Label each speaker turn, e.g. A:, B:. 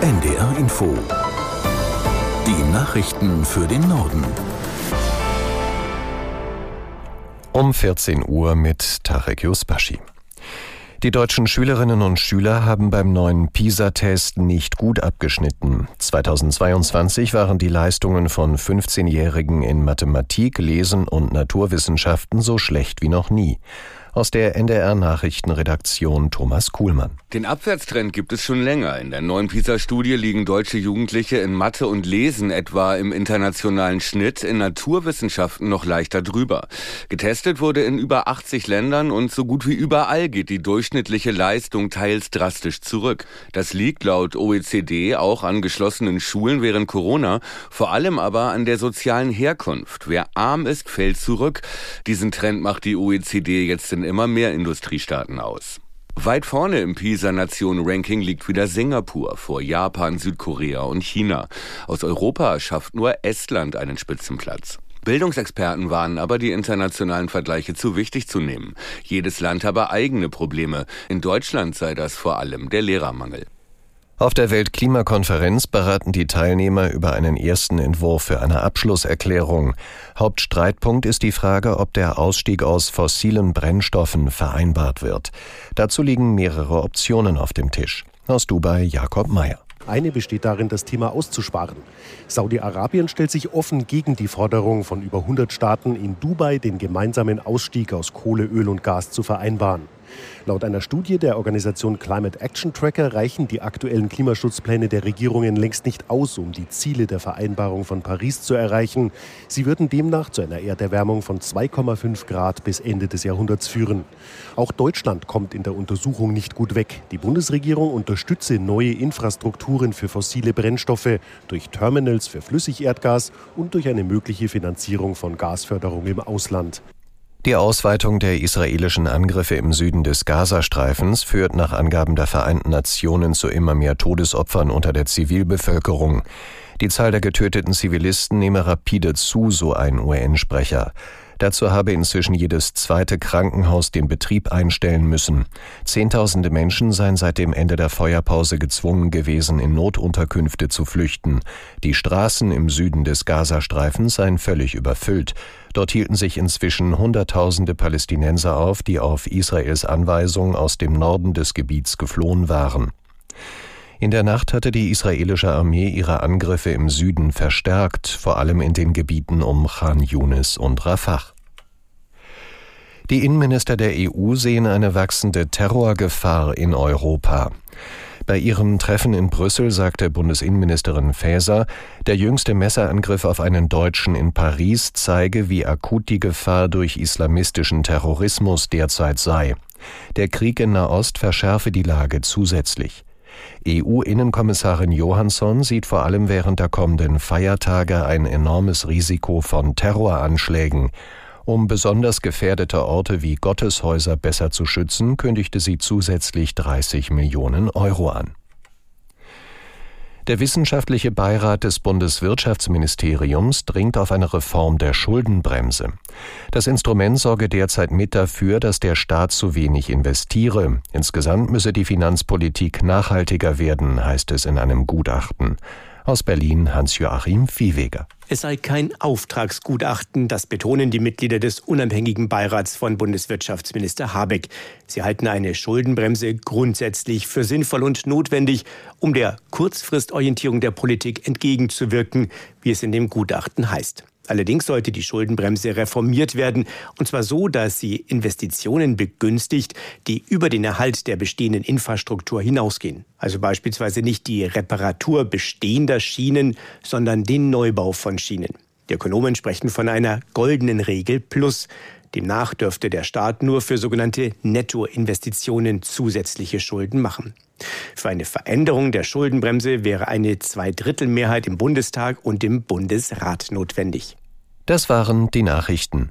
A: NDR Info. Die Nachrichten für den Norden.
B: Um 14 Uhr mit Tarek Yusbashi. Die deutschen Schülerinnen und Schüler haben beim neuen PISA-Test nicht gut abgeschnitten. 2022 waren die Leistungen von 15-Jährigen in Mathematik, Lesen und Naturwissenschaften so schlecht wie noch nie. Aus der NDR Nachrichtenredaktion Thomas Kuhlmann.
C: Den Abwärtstrend gibt es schon länger. In der neuen PISA-Studie liegen deutsche Jugendliche in Mathe und Lesen etwa im internationalen Schnitt, in Naturwissenschaften noch leichter drüber. Getestet wurde in über 80 Ländern und so gut wie überall geht die durchschnittliche Leistung teils drastisch zurück. Das liegt laut OECD auch an geschlossenen Schulen während Corona, vor allem aber an der sozialen Herkunft. Wer arm ist, fällt zurück. Diesen Trend macht die OECD jetzt in immer mehr Industriestaaten aus. Weit vorne im PISA-Nation-Ranking liegt wieder Singapur vor Japan, Südkorea und China. Aus Europa schafft nur Estland einen Spitzenplatz. Bildungsexperten warnen aber, die internationalen Vergleiche zu wichtig zu nehmen. Jedes Land habe eigene Probleme. In Deutschland sei das vor allem der Lehrermangel.
B: Auf der Weltklimakonferenz beraten die Teilnehmer über einen ersten Entwurf für eine Abschlusserklärung. Hauptstreitpunkt ist die Frage, ob der Ausstieg aus fossilen Brennstoffen vereinbart wird. Dazu liegen mehrere Optionen auf dem Tisch. Aus Dubai Jakob Mayer.
D: Eine besteht darin, das Thema auszusparen. Saudi-Arabien stellt sich offen gegen die Forderung von über 100 Staaten in Dubai, den gemeinsamen Ausstieg aus Kohle, Öl und Gas zu vereinbaren. Laut einer Studie der Organisation Climate Action Tracker reichen die aktuellen Klimaschutzpläne der Regierungen längst nicht aus, um die Ziele der Vereinbarung von Paris zu erreichen. Sie würden demnach zu einer Erderwärmung von 2,5 Grad bis Ende des Jahrhunderts führen. Auch Deutschland kommt in der Untersuchung nicht gut weg. Die Bundesregierung unterstütze neue Infrastrukturen für fossile Brennstoffe durch Terminals für Flüssigerdgas und durch eine mögliche Finanzierung von Gasförderung im Ausland.
B: Die Ausweitung der israelischen Angriffe im Süden des Gazastreifens führt nach Angaben der Vereinten Nationen zu immer mehr Todesopfern unter der Zivilbevölkerung. Die Zahl der getöteten Zivilisten nehme rapide zu, so ein UN-Sprecher. Dazu habe inzwischen jedes zweite Krankenhaus den Betrieb einstellen müssen. Zehntausende Menschen seien seit dem Ende der Feuerpause gezwungen gewesen, in Notunterkünfte zu flüchten. Die Straßen im Süden des Gazastreifens seien völlig überfüllt. Dort hielten sich inzwischen Hunderttausende Palästinenser auf, die auf Israels Anweisung aus dem Norden des Gebiets geflohen waren. In der Nacht hatte die israelische Armee ihre Angriffe im Süden verstärkt, vor allem in den Gebieten um Khan Yunis und Rafah. Die Innenminister der EU sehen eine wachsende Terrorgefahr in Europa. Bei ihrem Treffen in Brüssel sagte Bundesinnenministerin Faeser, der jüngste Messerangriff auf einen Deutschen in Paris zeige, wie akut die Gefahr durch islamistischen Terrorismus derzeit sei. Der Krieg in Nahost verschärfe die Lage zusätzlich. EU-Innenkommissarin Johansson sieht vor allem während der kommenden Feiertage ein enormes Risiko von Terroranschlägen. Um besonders gefährdete Orte wie Gotteshäuser besser zu schützen, kündigte sie zusätzlich 30 Millionen Euro an. Der wissenschaftliche Beirat des Bundeswirtschaftsministeriums dringt auf eine Reform der Schuldenbremse. Das Instrument sorge derzeit mit dafür, dass der Staat zu wenig investiere. Insgesamt müsse die Finanzpolitik nachhaltiger werden, heißt es in einem Gutachten. Aus Berlin Hans-Joachim Viehweger.
E: Es sei kein Auftragsgutachten, das betonen die Mitglieder des unabhängigen Beirats von Bundeswirtschaftsminister Habeck. Sie halten eine Schuldenbremse grundsätzlich für sinnvoll und notwendig, um der Kurzfristorientierung der Politik entgegenzuwirken, wie es in dem Gutachten heißt. Allerdings sollte die Schuldenbremse reformiert werden, und zwar so, dass sie Investitionen begünstigt, die über den Erhalt der bestehenden Infrastruktur hinausgehen. Also beispielsweise nicht die Reparatur bestehender Schienen, sondern den Neubau von Schienen. Die Ökonomen sprechen von einer goldenen Regel plus. Demnach dürfte der Staat nur für sogenannte Nettoinvestitionen zusätzliche Schulden machen. Für eine Veränderung der Schuldenbremse wäre eine Zweidrittelmehrheit im Bundestag und im Bundesrat notwendig.
B: Das waren die Nachrichten.